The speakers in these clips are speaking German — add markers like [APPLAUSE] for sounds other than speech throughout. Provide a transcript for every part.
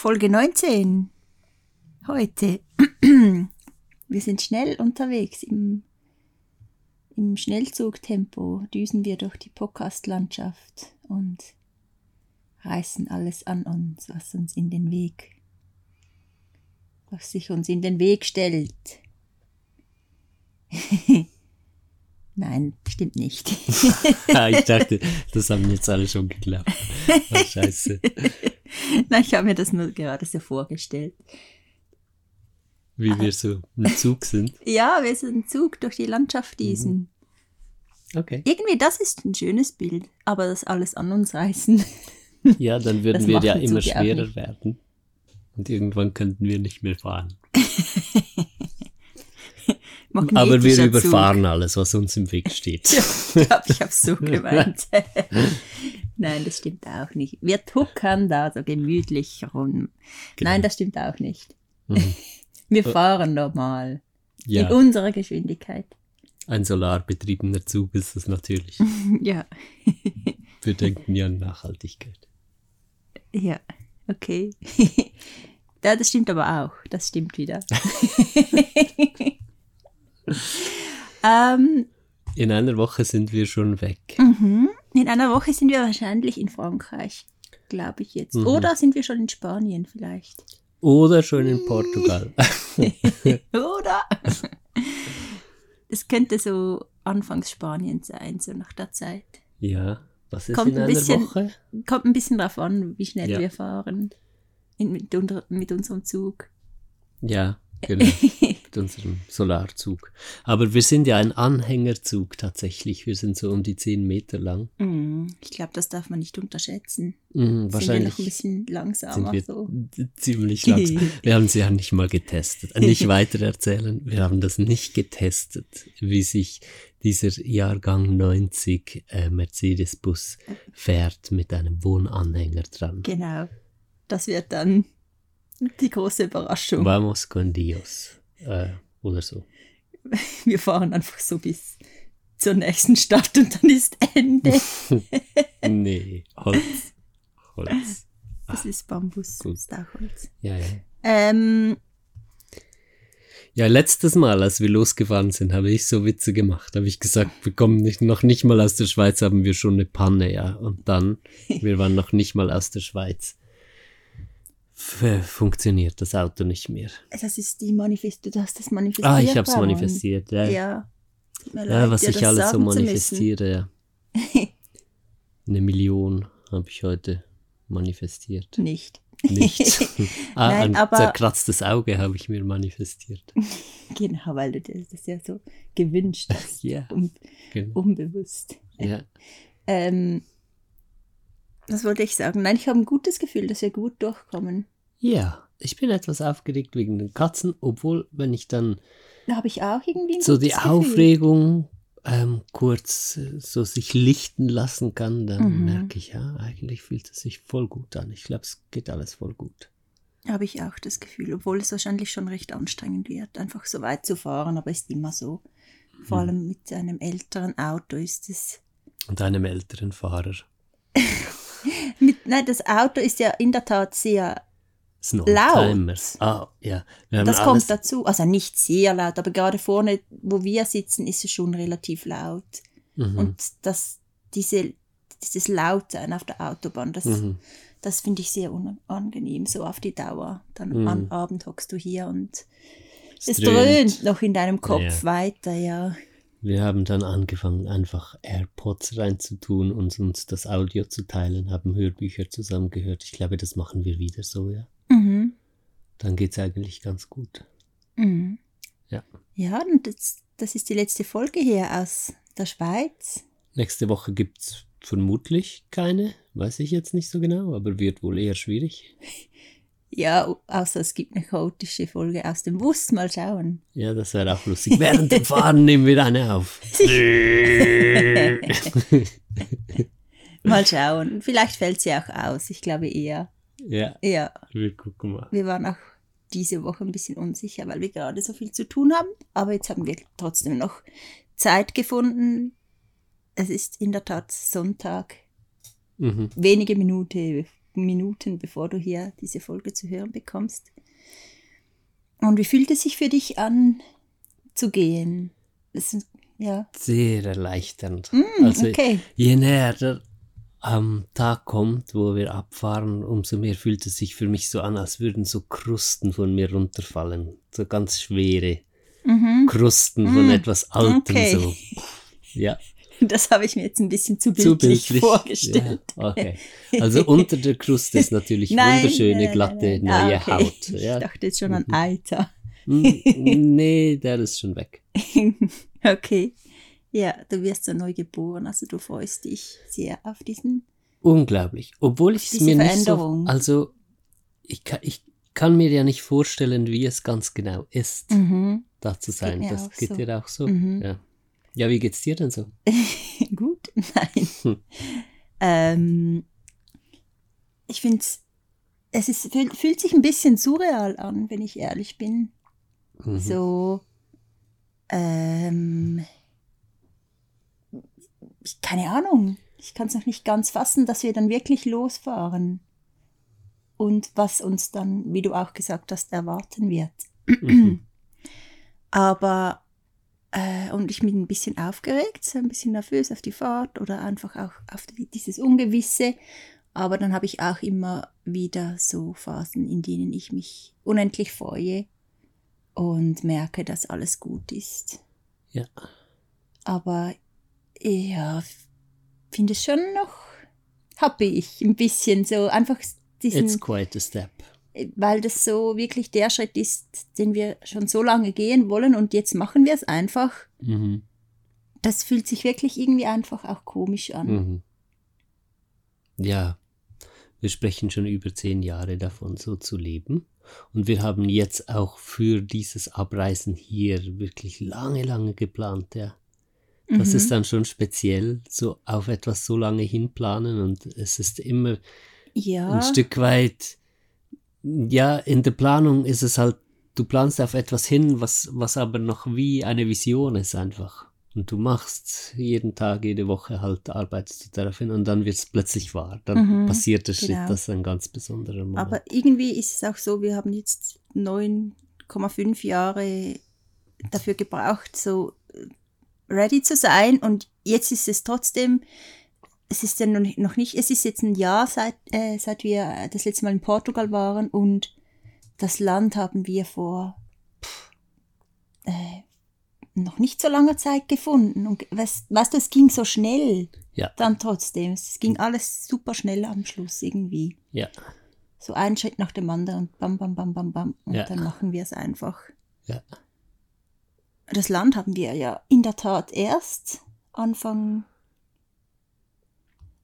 Folge 19. Heute. [CLEARS THROAT] Wir sind schnell unterwegs. Im, im Schnellzugtempo düsen wir durch die Podcast-Landschaft und reißen alles an uns, was uns in den Weg, was sich uns in den Weg stellt. [LAUGHS] Nein, stimmt nicht. [LAUGHS] Ah, ich dachte, [LAUGHS] das haben jetzt alle schon geglaubt. Oh, scheiße. [LAUGHS] Nein, ich habe mir das nur gerade so vorgestellt. Wie wir so im Zug sind. Ja, wir sind im Zug durch die Landschaft düsen. Okay. Irgendwie, das ist ein schönes Bild, aber das alles an uns reißen. Ja, dann würden Das wir ja ein immer Zug schwerer werden. Und irgendwann könnten wir nicht mehr fahren. Aber wir überfahren alles, was uns im Weg steht. [LAUGHS] Ich glaube, ich habe so gemeint. [LAUGHS] Nein, das stimmt auch nicht. Wir tuckern da so gemütlich rum. Genau. Nein, das stimmt auch nicht. Mhm. [LAUGHS] Wir fahren normal. In Ja, unserer Geschwindigkeit. ein solarbetriebener Zug ist es natürlich. Ja. Wir denken ja an Nachhaltigkeit. Ja, okay. ja, das stimmt aber auch. Das stimmt wieder. Ähm, In einer Woche sind wir schon weg. mhm. In einer Woche sind wir wahrscheinlich in Frankreich, glaube ich jetzt. Mhm. Oder sind wir schon in Spanien vielleicht? Oder schon in Portugal. [LAUGHS] [LAUGHS] Oder? Es könnte so Anfangs Spanien sein, so nach der Zeit. ja, was ist Kommt in ein einer bisschen- Woche? Kommt ein bisschen drauf an, wie schnell Ja. wir fahren in, mit, unter, mit unserem Zug. Ja, genau. [LAUGHS] Mit unserem Solarzug. Aber wir sind ja ein Anhängerzug tatsächlich. Wir sind so um die 10 Meter lang. Mm, Ich glaube, das darf man nicht unterschätzen. Mhm, Sind wir noch ein wahrscheinlich bisschen sind langsamer. wir so. ziemlich langsam. [LAUGHS] Wir haben sie ja nicht mal getestet. Nicht weiter erzählen. Wir haben das nicht getestet, wie sich dieser Jahrgang 90 äh, Mercedes-Bus fährt mit einem Wohnanhänger dran. Genau. Das wird dann die große Überraschung. Vamos con Dios. Äh, oder so. [LAUGHS] Wir fahren einfach so bis zur nächsten Stadt und dann ist Ende. [LAUGHS] Nee, Holz. Holz. Das ist Bambus, gut. das ist auch Holz. Ja, ja. Ähm, Ja, letztes Mal, als wir losgefahren sind, habe ich so Witze gemacht. Habe ich gesagt, wir kommen nicht, noch nicht mal aus der Schweiz, haben wir schon eine Panne, ja. Und dann, [LAUGHS] wir waren noch nicht mal aus der Schweiz. Funktioniert das Auto nicht mehr. das ist die Manifest, du hast das manifestiert. Ah, ich habe es manifestiert, ja. Ja, Ja. Was ich alles so manifestiere, ja. [LAUGHS] Eine Million habe ich heute manifestiert. Nicht. Nicht. [LAUGHS] ah, Nein, ein aber- zerkratztes Auge habe ich mir manifestiert. [LAUGHS] Genau, weil du dir das ja so gewünscht hast. Ja, Un genau. unbewusst. Ja. Ähm, was wollte ich sagen? Nein, ich habe ein gutes Gefühl, dass wir gut durchkommen. Ja, ich bin etwas aufgeregt wegen den Katzen, obwohl, wenn ich dann Da habe ich auch irgendwie ein so die Gefühl. Aufregung ähm, kurz äh, so sich lichten lassen kann, dann Mhm. merke ich, ja, eigentlich fühlt es sich voll gut an. Ich glaube, es geht alles voll gut. Habe ich auch das Gefühl, obwohl es wahrscheinlich schon recht anstrengend wird, einfach so weit zu fahren, aber ist immer so. Vor Mhm. allem mit einem älteren Auto ist es. Und einem älteren Fahrer. [LAUGHS] Mit, nein, das Auto ist ja in der Tat sehr. Laut. Ah, ja. Das kommt dazu. Also nicht sehr laut, aber gerade vorne, wo wir sitzen, ist es schon relativ laut. Mhm. Und das, diese, dieses Lautsein auf der Autobahn, das, Mhm. das finde ich sehr unangenehm, so auf die Dauer. Dann Mhm. am Abend hockst du hier und Es dröhnt noch in deinem Kopf Ja. weiter, ja. Wir haben dann angefangen, einfach AirPods reinzutun und uns das Audio zu teilen, haben Hörbücher zusammen gehört. Ich glaube, das machen wir wieder so, ja. Mhm. Dann geht's eigentlich ganz gut. Mhm. Ja. Ja, und das, das ist die letzte Folge hier aus der Schweiz. Nächste Woche gibt's vermutlich keine, weiß ich jetzt nicht so genau, aber wird wohl eher schwierig. [LAUGHS] Ja, außer es gibt eine chaotische Folge aus dem Bus. Mal schauen. Ja, das wäre auch lustig. Während dem Fahren [LAUGHS] nehmen wir eine auf. Mal schauen. Vielleicht fällt sie auch aus. Ich glaube eher. ja, Ja, wir gucken mal. wir waren auch diese Woche ein bisschen unsicher, weil wir gerade so viel zu tun haben. Aber jetzt haben wir trotzdem noch Zeit gefunden. Es ist in der Tat Sonntag. Mhm. Wenige Minuten Minuten, bevor du hier diese Folge zu hören bekommst. Und wie fühlt es sich für dich an, zu gehen? Das ist, ja. Sehr erleichternd. Mm, also okay. je näher der am Tag kommt, wo wir abfahren, umso mehr fühlt es sich für mich so an, als würden so Krusten von mir runterfallen. So ganz schwere Krusten von Mm, etwas Altem. okay. So. Ja, Das habe ich mir jetzt ein bisschen zu zu bildlich, bildlich. vorgestellt. Ja, okay. Also unter der Kruste ist natürlich [LAUGHS] Nein, wunderschöne, nein, glatte, nein, neue Ah, okay. Haut. Ich Ja. dachte jetzt schon an Mhm. Alter. Hm, [LAUGHS] nee, der ist schon weg. [LAUGHS] okay. Ja, du wirst so neu geboren, also du freust dich sehr auf diesen. Unglaublich. Obwohl ich es mir nicht so. Also, ich kann, ich kann mir ja nicht vorstellen, wie es ganz genau ist, Mhm. da zu sein. mir das geht so. dir auch so. Mhm. Ja. Ja, wie geht's dir denn so? [LAUGHS] Gut, nein. Hm. Ähm, ich finde es ist, fühlt, fühlt sich ein bisschen surreal an, wenn ich ehrlich bin. Mhm. So, ähm, ich, keine Ahnung. Ich kann es noch nicht ganz fassen, dass wir dann wirklich losfahren. Und was uns dann, wie du auch gesagt hast, erwarten wird. Mhm. Aber, äh, und ich bin ein bisschen aufgeregt, so ein bisschen nervös auf die Fahrt oder einfach auch auf die, dieses Ungewisse. Aber dann habe ich auch immer wieder so Phasen, in denen ich mich unendlich freue und merke, dass alles gut ist. Ja. Aber ja, finde es schon noch happy ich ein bisschen so einfach diesen It's quite a step. Weil das so wirklich der Schritt ist, den wir schon so lange gehen wollen und jetzt machen wir es einfach. Mhm. Das fühlt sich wirklich irgendwie einfach auch komisch an. Mhm. Ja, wir sprechen schon über zehn Jahre davon, so zu leben. Und wir haben jetzt auch für dieses Abreisen hier wirklich lange, lange geplant, ja. Das Mhm. ist dann schon speziell, so auf etwas so lange hinplanen und es ist immer ja, ein Stück weit, ja, in der Planung ist es halt, du planst auf etwas hin, was, was aber noch wie eine Vision ist einfach. Und du machst jeden Tag, jede Woche halt, arbeitest du darauf hin und dann wird es plötzlich wahr. Dann Mhm, passiert der Schritt, genau. das ist ein ganz besonderer Moment. aber irgendwie ist es auch so, wir haben jetzt 9,5 Jahre dafür gebraucht, so ready zu sein und jetzt ist es trotzdem, es ist ja noch nicht- es ist jetzt ein Jahr seit, äh, seit wir das letzte Mal in Portugal waren und das Land haben wir vor pff, äh, noch nicht so langer Zeit gefunden und weißt, weißt du, es ging so schnell ja, dann trotzdem, es ging alles super schnell am Schluss irgendwie ja, so ein Schritt nach dem anderen und bam, bam, bam, bam, bam. Und Ja. dann machen wir es einfach. ja. Das Land haben wir ja in der Tat erst Anfang.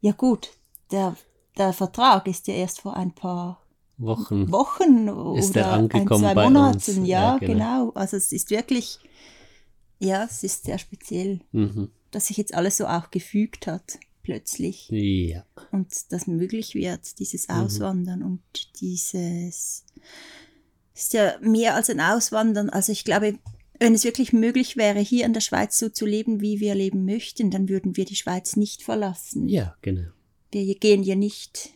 Ja, gut, der, der Vertrag ist ja erst vor ein paar Wochen. Wochen Ist oder er angekommen ein, zwei Monaten. Ja, Ja, genau. genau. Also es ist wirklich, ja, es ist sehr speziell, Mhm. dass sich jetzt alles so auch gefügt hat, plötzlich. Ja, und das möglich wird, dieses Mhm. Auswandern und dieses ist ja mehr als ein Auswandern. Also ich glaube, wenn es wirklich möglich wäre, hier in der Schweiz so zu leben, wie wir leben möchten, dann würden wir die Schweiz nicht verlassen. ja, genau. Wir gehen ja nicht.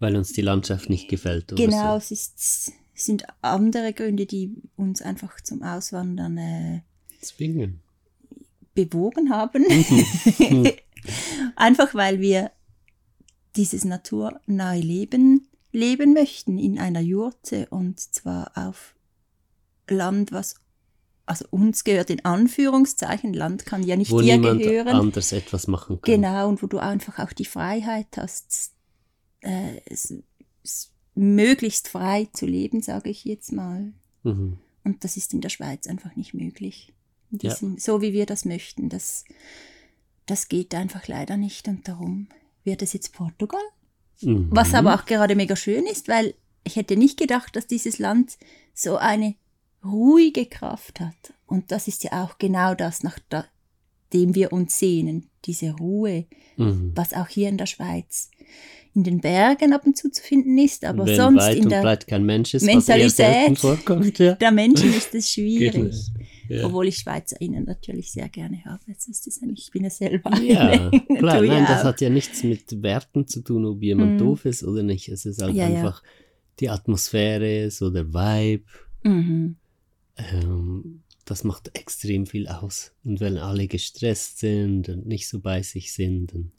Weil uns die Landschaft nicht gefällt oder Genau, so. es, ist, sind andere Gründe, die uns einfach zum Auswandern äh, Zwingen. bewogen haben. Mhm. [LAUGHS] Einfach weil wir dieses naturnahe Leben leben möchten in einer Jurte und zwar auf Land, was also uns gehört in Anführungszeichen. Land kann ja nicht Wo dir niemand gehören. anders etwas machen kann. Genau, und wo du einfach auch die Freiheit hast, äh, es, es möglichst frei zu leben, sage ich jetzt mal. Mhm. Und das ist in der Schweiz einfach nicht möglich. In Ja. diesem, So wie wir das möchten. Das, das geht einfach leider nicht und darum wird es jetzt Portugal. Mhm. Was aber auch gerade mega schön ist, weil ich hätte nicht gedacht, dass dieses Land so eine ruhige Kraft hat. Und das ist ja auch genau das, nach dem wir uns sehnen. Diese Ruhe, Mhm. was auch hier in der Schweiz in den Bergen ab und zu zu finden ist, aber Wenn sonst weit in der breit kein Mensch ist, Mentalität vorkommt, ja. der Menschen ist [LAUGHS] es schwierig. Ja. Obwohl ich SchweizerInnen natürlich sehr gerne habe. Das ist ja nicht. Ich bin ja selber Ja, klar, nein, das hat ja nichts mit Werten zu tun, ob jemand Mhm. doof ist oder nicht. Es ist halt ja. einfach die Atmosphäre, so der Vibe. Mhm. Ähm, das macht extrem viel aus. Und wenn alle gestresst sind und nicht so bei sich sind und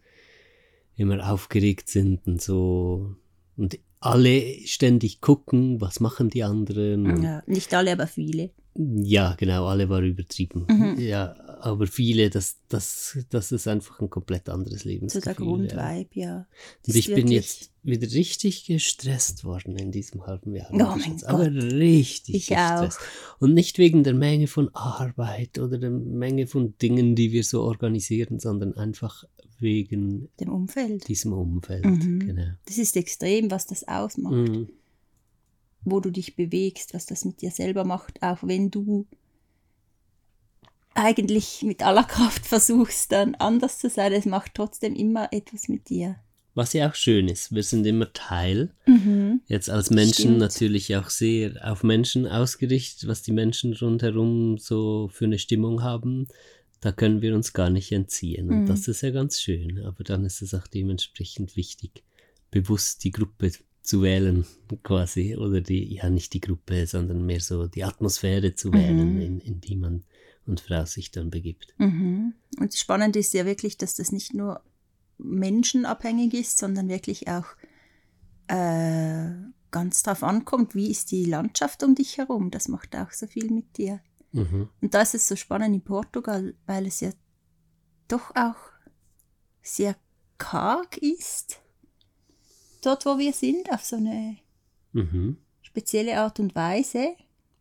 immer aufgeregt sind und so und alle ständig gucken, was machen die anderen. Ja, nicht alle, aber viele. Ja, genau, alle war übertrieben. Mhm. Ja, aber viele, das, das, das ist einfach ein komplett anderes So Lebensgefühl. der ja. Grundvibe, ja. Das Und ich bin jetzt wieder richtig gestresst worden in diesem halben Jahr. Oh mein jetzt- Aber Gott. richtig Ich gestresst. Und nicht wegen der Menge von Arbeit oder der Menge von Dingen, die wir so organisieren, sondern einfach wegen Dem Umfeld. diesem Umfeld. Mhm. Genau. Das ist extrem, was das ausmacht. Mhm. wo du dich bewegst, was das mit dir selber macht, auch wenn du eigentlich mit aller Kraft versuchst, dann anders zu sein. Es macht trotzdem immer etwas mit dir. Was ja auch schön ist, wir sind immer Teil Mhm. Jetzt als Menschen Stimmt. natürlich auch sehr auf Menschen ausgerichtet, was die Menschen rundherum so für eine Stimmung haben. Da können wir uns gar nicht entziehen. Und Mhm. das ist ja ganz schön. Aber dann ist es auch dementsprechend wichtig, bewusst die Gruppe zu wählen, quasi. Oder die, ja, nicht die Gruppe, sondern mehr so die Atmosphäre zu wählen, Mhm. in, in die man und Frau sich dann begibt. Mhm. Und das Spannende ist ja wirklich, dass das nicht nur menschenabhängig ist, sondern wirklich auch äh, ganz drauf ankommt, wie ist die Landschaft um dich herum. Das macht auch so viel mit dir. Mhm. Und da ist es so spannend in Portugal, weil es ja doch auch sehr karg ist. Dort, wo wir sind, auf so eine Mhm. spezielle Art und Weise.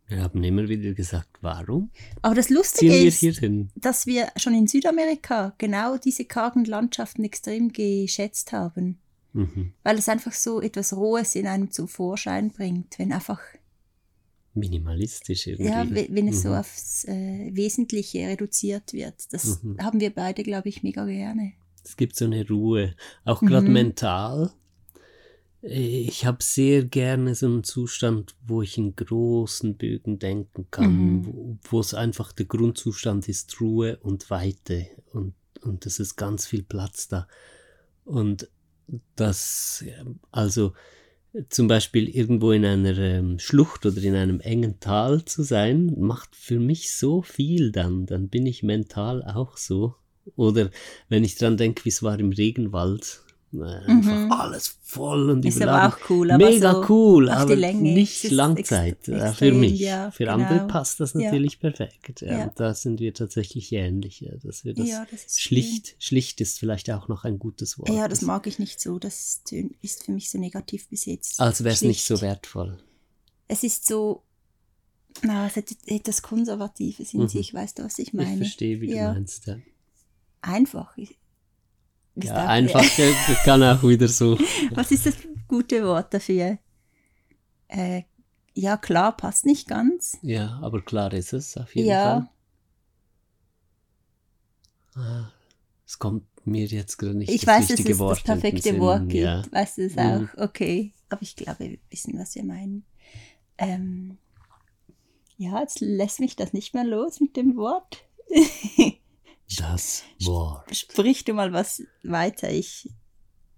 Wir haben immer wieder gesagt, warum Aber das Lustige wir ist, hin? dass wir schon in Südamerika genau diese kargen Landschaften extrem geschätzt haben. Mhm. Weil es einfach so etwas Rohes in einem zum Vorschein bringt, wenn einfach, Minimalistisch irgendwie. ja, we- wenn es so Mhm. aufs äh, Wesentliche reduziert wird. Das Mhm. haben wir beide, glaube ich, mega gerne. Es gibt so eine Ruhe, auch gerade Mhm. mental. Ich habe sehr gerne so einen Zustand, wo ich in großen Bögen denken kann, Mhm. wo, es einfach der Grundzustand ist, Ruhe und Weite und, und es ist ganz viel Platz da. Und das, also zum Beispiel irgendwo in einer ähm, Schlucht oder in einem engen Tal zu sein, macht für mich so viel dann. Dann bin ich mental auch so. Oder wenn ich dran denke, wie es war im Regenwald. Äh, Einfach Mhm. alles voll und Ist überladen. aber auch cool. Aber Mega so cool, aber nicht Langzeit. ex- äh, für extrem, mich. ja, für genau. andere passt das Ja. natürlich perfekt. Ja, Ja. Und da sind wir tatsächlich ähnlich. Ja, dass wir das ja, das schlicht, schlicht ist vielleicht auch noch ein gutes Wort. Schön. Ja, das mag ich nicht so. Das ist für mich so negativ besetzt. als wäre es nicht so wertvoll. Es ist so, na, es hat etwas Konservatives in Mhm. sich, weißt du, was ich Ich meine? verstehe, wie Ja. du meinst. Ja, Einfach. Ich- ja einfach [LAUGHS] kann auch wieder so. Was ist das gute Wort dafür? Äh, ja, klar, passt nicht ganz. Ja, aber klar ist es auf jeden Ja, Fall. Ah, Es kommt mir jetzt gerade nicht ich das weiß, dass richtige es Wort das perfekte. Wort gibt. Ja. Weißt du es Mhm. auch? Okay. Aber ich glaube, wir wissen, was wir meinen. Ähm, ja, jetzt lässt mich das nicht mehr los mit dem Wort. [LAUGHS] Das Wort. Sprich du mal was weiter. Ich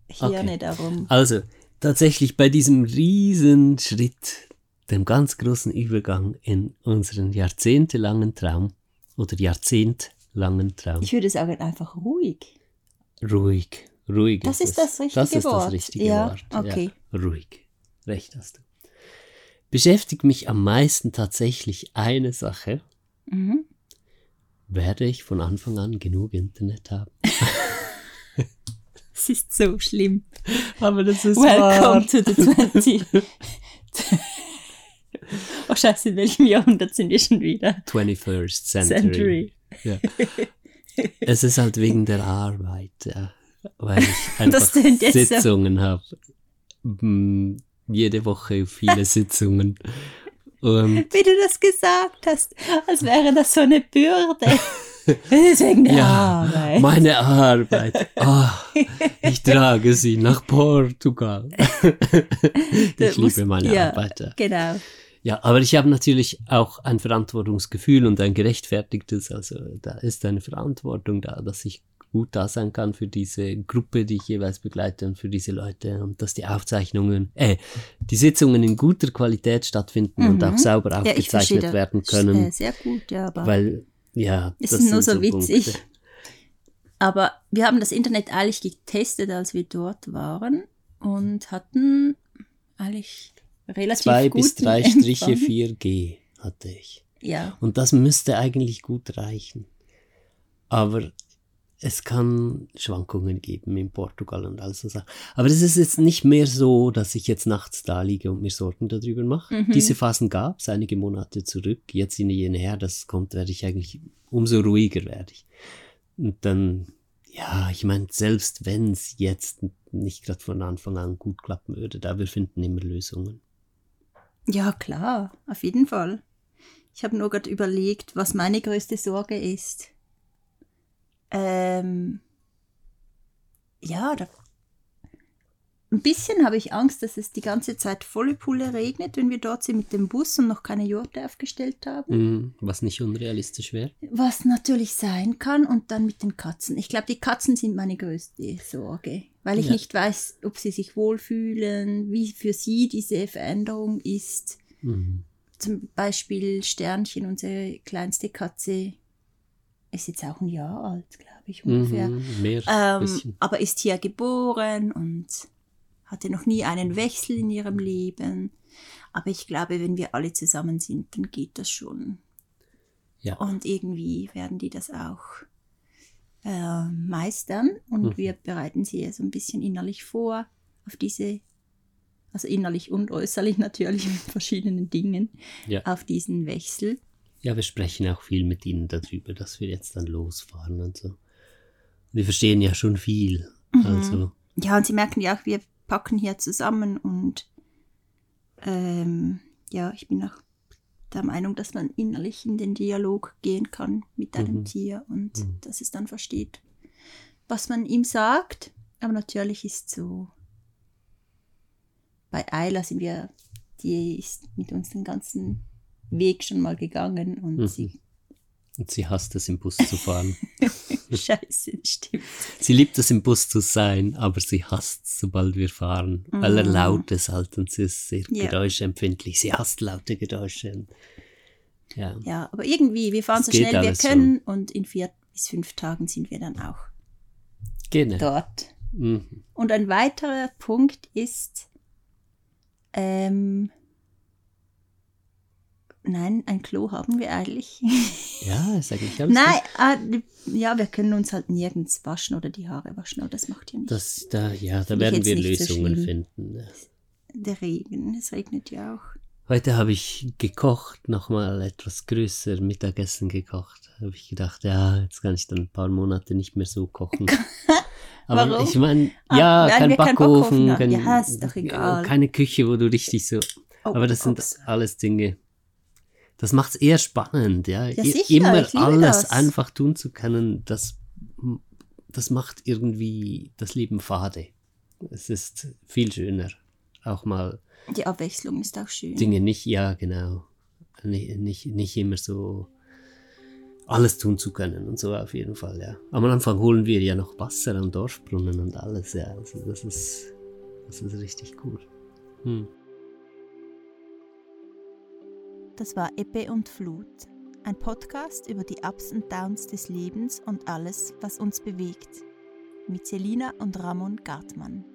hirne Okay. darum. Also, tatsächlich bei diesem riesen Schritt, dem ganz großen Übergang in unseren jahrzehntelangen Traum oder jahrzehntlangen Traum, Ich würde sagen, einfach ruhig. ruhig, ruhig Das ist ist es. das richtige Das ist Wort. das richtige Ja, Wort. okay. Ja, ruhig. Recht hast du. Beschäftigt mich am meisten tatsächlich eine Sache. Mhm. Werde ich von Anfang an genug Internet haben? [LAUGHS] Es ist so schlimm. Aber das ist Welcome to the 20. [LAUGHS] oh Scheiße, in welchem Jahrhundert sind wir schon wieder? 21st Century. Century. Ja. es ist halt wegen der Arbeit, ja. Weil ich [LAUGHS] einfach jetzt so. Sitzungen habe. Jede Woche viele Sitzungen. Und [LAUGHS] Wie du das gesagt hast, als wäre das so eine Bürde. [LAUGHS] Wegen der ja, Arbeit. meine Arbeit. Ah, ich trage sie nach Portugal. [LAUGHS] ich liebe meine ja, Arbeit. Genau. Ja, aber ich habe natürlich auch ein Verantwortungsgefühl und ein gerechtfertigtes. Also da ist eine Verantwortung da, dass ich gut da sein kann für diese Gruppe, die ich jeweils begleite und für diese Leute und dass die Aufzeichnungen, äh, die Sitzungen in guter Qualität stattfinden mhm. und auch sauber aufgezeichnet ja, werden können. Sehr gut, ja, aber. Weil, ja, es das ist nur so, witzig. Punkte. Aber wir haben das Internet eigentlich getestet, als wir dort waren und hatten eigentlich relativ Zwei bis drei [LAUGHS] Striche 4G hatte ich. Ja. Und das müsste eigentlich gut reichen. Aber es kann Schwankungen geben in Portugal und all so Sachen. Aber es ist jetzt nicht mehr so, dass ich jetzt nachts da liege und mir Sorgen darüber mache. Mhm. Diese Phasen gab es einige Monate zurück. Jetzt in jene her, das kommt, werde ich eigentlich umso ruhiger werde ich. Und dann, ja, ich meine, selbst wenn es jetzt nicht gerade von Anfang an gut klappen würde, da wir finden immer Lösungen. Ja, klar, auf jeden Fall. Ich habe nur gerade überlegt, was meine größte Sorge ist. Ähm, ja, da, ein bisschen habe ich Angst, dass es die ganze Zeit volle Pulle regnet, wenn wir dort sind mit dem Bus und noch keine Jurte aufgestellt haben. Mm, was nicht unrealistisch wäre. Was natürlich sein kann. Und dann mit den Katzen. Ich glaube, die Katzen sind meine größte Sorge, weil ich ja. nicht weiß, ob sie sich wohlfühlen, wie für sie diese Veränderung ist. Mhm. Zum Beispiel Sternchen, unsere kleinste Katze, ist jetzt auch ein Jahr alt, glaube ich ungefähr. Mhm, mehr, ähm, aber ist hier geboren und hatte noch nie einen Wechsel in ihrem Leben. Aber ich glaube, wenn wir alle zusammen sind, dann geht das schon. Ja. Und irgendwie werden die das auch äh, meistern. Und mhm. wir bereiten sie so ein bisschen innerlich vor auf diese, also innerlich und äußerlich [LAUGHS] natürlich mit verschiedenen Dingen, ja. auf diesen Wechsel. Ja, wir sprechen auch viel mit ihnen darüber, dass wir jetzt dann losfahren und so. Und wir verstehen ja schon viel. Mhm. Also. Ja, und sie merken ja auch, wir packen hier zusammen und ähm, ja, ich bin auch der Meinung, dass man innerlich in den Dialog gehen kann mit einem mhm. Tier und mhm. dass es dann versteht, was man ihm sagt. Aber natürlich ist so, bei Ayla sind wir, die ist mit uns den ganzen Weg schon mal gegangen und mhm. sie und sie hasst es, im Bus zu fahren. [LAUGHS] Scheiße, stimmt. Sie liebt es, im Bus zu sein, aber sie hasst es, sobald wir fahren, mm. weil er laut ist halt und sie ist sehr ja. geräuschempfindlich. Sie hasst laute Geräusche. Ja. ja, aber irgendwie, wir fahren das so schnell wir können so. und in vier bis fünf Tagen sind wir dann auch genau. dort. Mhm. Und ein weiterer Punkt ist, ähm, Nein, ein Klo haben wir eigentlich. Ja, ist eigentlich alles. Nein, äh, ja, wir können uns halt nirgends waschen oder die Haare waschen, aber das macht ja nichts. Das, da, ja, da werden wir Lösungen so finden. Der Regen, es regnet ja auch. Heute habe ich gekocht, nochmal etwas größer Mittagessen gekocht. Habe ich gedacht, ja, jetzt kann ich dann ein paar Monate nicht mehr so kochen. [LAUGHS] Aber Warum? ich meine, ah, ja, ah, kein Backofen, kein, ja, ist doch egal. keine Küche, wo du richtig so. Oh, aber das sind ups. alles Dinge das macht es eher spannend, ja. ja sicher, Immer alles das. einfach tun zu können, das, das macht irgendwie das Leben fade. Es ist viel schöner. Auch mal. Die Abwechslung ist auch schön. Dinge nicht, ja, genau. Nicht, nicht, nicht immer so alles tun zu können und so auf jeden Fall, ja. Am Anfang holen wir ja noch Wasser am Dorfbrunnen und alles, ja. Also das ist, das ist richtig cool. Hm. Das war Ebbe und Flut, ein Podcast über die Ups und Downs des Lebens und alles, was uns bewegt, mit Selina und Ramon Gartmann.